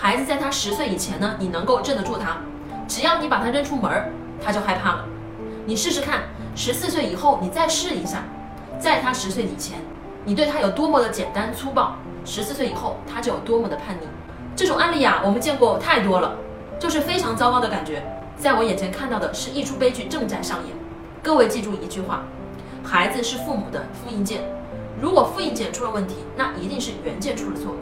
孩子在他十岁以前呢，你能够镇得住他，只要你把他扔出门，他就害怕了。你试试看，十四岁以后你再试一下，在他十岁以前，你对他有多么的简单粗暴，十四岁以后他就有多么的叛逆。这种案例啊，我们见过太多了，就是非常糟糕的感觉。在我眼前看到的是一出悲剧正在上演。各位记住一句话：孩子是父母的复印件。如果复印件出了问题，那一定是原件出了错。